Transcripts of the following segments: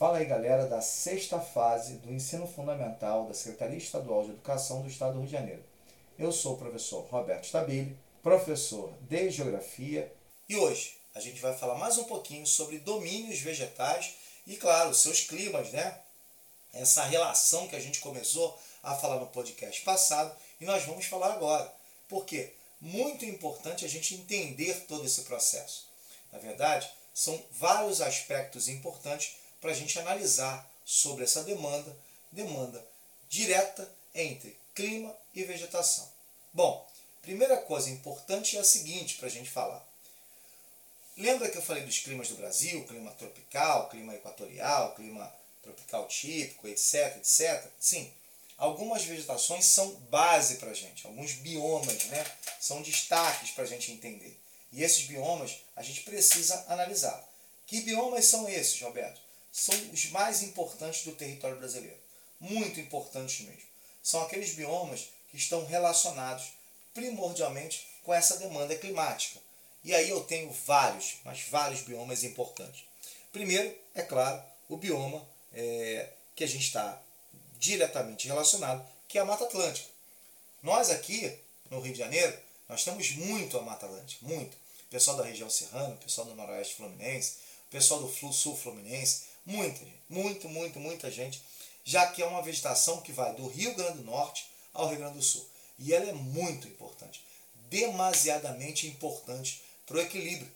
Fala aí galera da sexta fase do ensino fundamental da Secretaria Estadual de Educação do Estado do Rio de Janeiro. Eu sou o professor Roberto Stabile, professor de Geografia, e hoje a gente vai falar mais um pouquinho sobre domínios vegetais e, claro, seus climas, né? Essa relação que a gente começou a falar no podcast passado e nós vamos falar agora. Por quê? Muito importante a gente entender todo esse processo. Na verdade, são vários aspectos importantes para a gente analisar sobre essa demanda, demanda direta entre clima e vegetação. Bom, primeira coisa importante é a seguinte para a gente falar. Lembra que eu falei dos climas do Brasil, clima tropical, clima equatorial, clima tropical típico, etc, etc? Sim, algumas vegetações são base para a gente, alguns biomas né, são destaques para a gente entender. E esses biomas a gente precisa analisar. Que biomas são esses, Roberto? São os mais importantes do território brasileiro. Muito importantes mesmo. São aqueles biomas que estão relacionados primordialmente com essa demanda climática. E aí eu tenho vários, mas vários biomas importantes. Primeiro, é claro, o bioma é, que a gente está diretamente relacionado, que é a Mata Atlântica. Nós aqui, no Rio de Janeiro, nós temos muito a Mata Atlântica, muito. O pessoal da região serrana, o pessoal do Noroeste Fluminense, o pessoal do Sul Fluminense, Muita muito, muito, muita gente, já que é uma vegetação que vai do Rio Grande do Norte ao Rio Grande do Sul. E ela é muito importante, demasiadamente importante para o equilíbrio.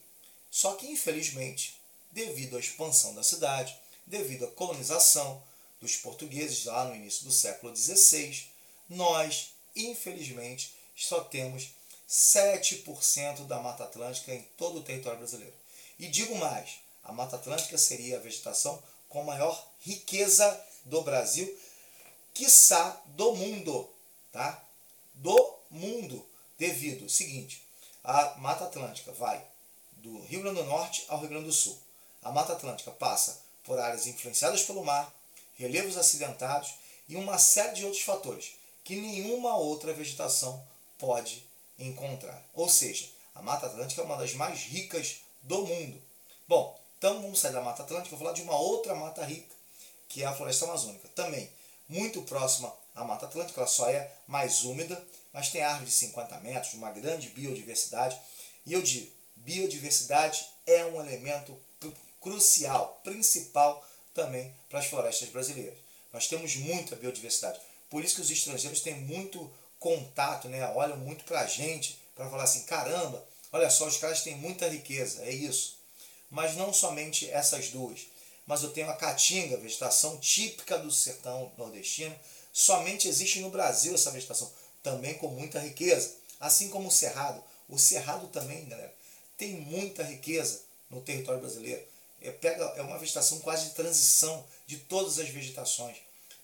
Só que, infelizmente, devido à expansão da cidade, devido à colonização dos portugueses lá no início do século XVI, nós, infelizmente, só temos 7% da Mata Atlântica em todo o território brasileiro. E digo mais, a Mata Atlântica seria a vegetação com maior riqueza do Brasil, quiçá do mundo, tá? Do mundo, devido ao seguinte, a Mata Atlântica vai do Rio Grande do Norte ao Rio Grande do Sul. A Mata Atlântica passa por áreas influenciadas pelo mar, relevos acidentados e uma série de outros fatores que nenhuma outra vegetação pode encontrar. Ou seja, a Mata Atlântica é uma das mais ricas do mundo. Bom, então vamos sair da Mata Atlântica, vou falar de uma outra mata rica, que é a floresta amazônica. Também muito próxima à Mata Atlântica, ela só é mais úmida, mas tem árvores de 50 metros, uma grande biodiversidade. E eu digo, biodiversidade é um elemento crucial, principal também para as florestas brasileiras. Nós temos muita biodiversidade. Por isso que os estrangeiros têm muito contato, né? olham muito para a gente para falar assim, caramba, olha só, os caras têm muita riqueza, é isso mas não somente essas duas. Mas eu tenho a caatinga, vegetação típica do sertão nordestino. Somente existe no Brasil essa vegetação, também com muita riqueza. Assim como o cerrado. O cerrado também, galera, tem muita riqueza no território brasileiro. É, pega, é uma vegetação quase de transição de todas as vegetações.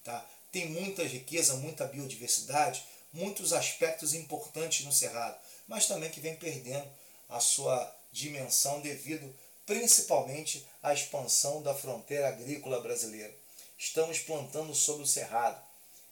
Tá? Tem muita riqueza, muita biodiversidade, muitos aspectos importantes no cerrado, mas também que vem perdendo a sua dimensão devido principalmente a expansão da fronteira agrícola brasileira. Estamos plantando sobre o cerrado.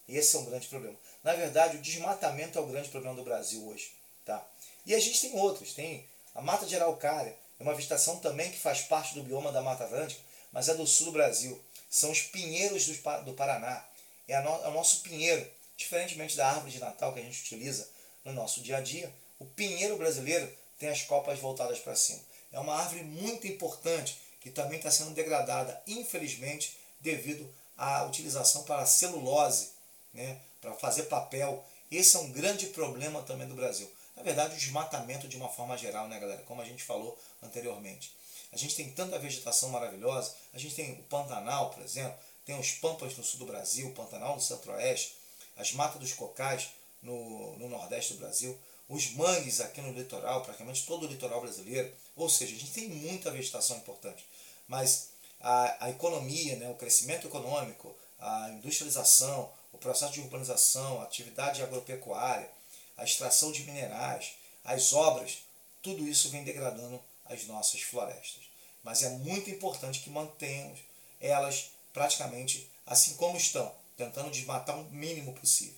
Esse é um grande problema. Na verdade, o desmatamento é o grande problema do Brasil hoje. Tá? E a gente tem outros. Tem a mata de araucária, é uma vegetação também que faz parte do bioma da Mata Atlântica, mas é do sul do Brasil. São os pinheiros do Paraná. É, no, é o nosso pinheiro. Diferentemente da árvore de Natal que a gente utiliza no nosso dia a dia, o pinheiro brasileiro tem as copas voltadas para cima. É uma árvore muito importante que também está sendo degradada, infelizmente, devido à utilização para celulose, né, para fazer papel. Esse é um grande problema também do Brasil. Na verdade, o desmatamento de uma forma geral, né, galera? Como a gente falou anteriormente. A gente tem tanta vegetação maravilhosa. A gente tem o Pantanal, por exemplo. Tem os Pampas no sul do Brasil, o Pantanal no centro-oeste. As matas dos cocais no, no nordeste do Brasil os mangues aqui no litoral, praticamente todo o litoral brasileiro. Ou seja, a gente tem muita vegetação importante. Mas a, a economia, né, o crescimento econômico, a industrialização, o processo de urbanização, a atividade agropecuária, a extração de minerais, as obras, tudo isso vem degradando as nossas florestas. Mas é muito importante que mantenhamos elas praticamente assim como estão, tentando desmatar o mínimo possível.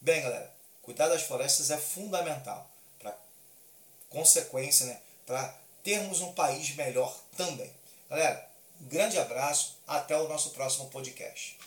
Bem, galera, Cuidar das florestas é fundamental para consequência, né, para termos um país melhor também. Galera, grande abraço, até o nosso próximo podcast.